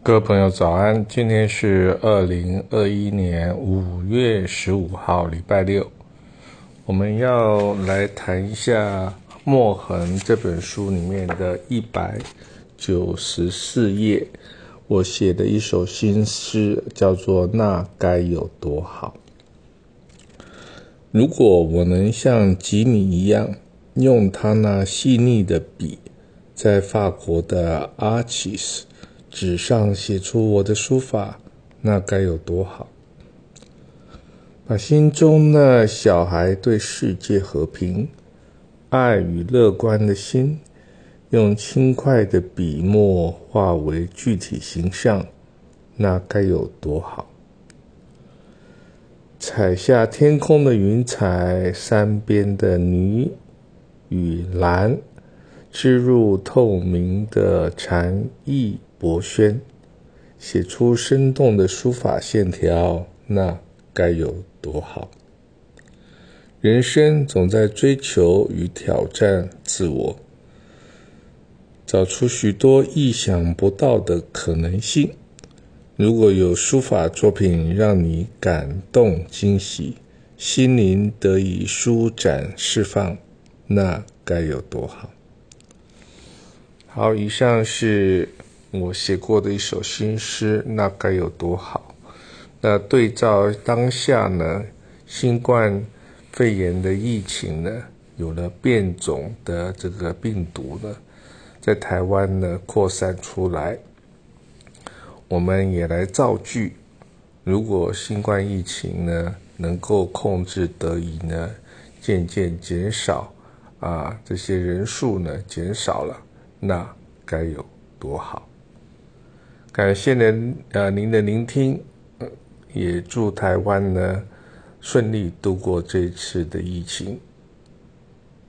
各位朋友早安，今天是二零二一年五月十五号，礼拜六。我们要来谈一下《墨痕》这本书里面的一百九十四页，我写的一首新诗，叫做《那该有多好》。如果我能像吉米一样，用他那细腻的笔，在法国的阿奇斯。纸上写出我的书法，那该有多好！把心中那小孩对世界和平、爱与乐观的心，用轻快的笔墨化为具体形象，那该有多好！采下天空的云彩，山边的泥与蓝，织入透明的禅意。博轩写出生动的书法线条，那该有多好！人生总在追求与挑战自我，找出许多意想不到的可能性。如果有书法作品让你感动惊喜，心灵得以舒展释放，那该有多好！好，以上是。我写过的一首新诗，那该有多好？那对照当下呢，新冠肺炎的疫情呢，有了变种的这个病毒呢，在台湾呢扩散出来，我们也来造句。如果新冠疫情呢能够控制得以呢，渐渐减少啊，这些人数呢减少了，那该有多好？感谢您呃您的聆听，也祝台湾呢顺利度过这次的疫情。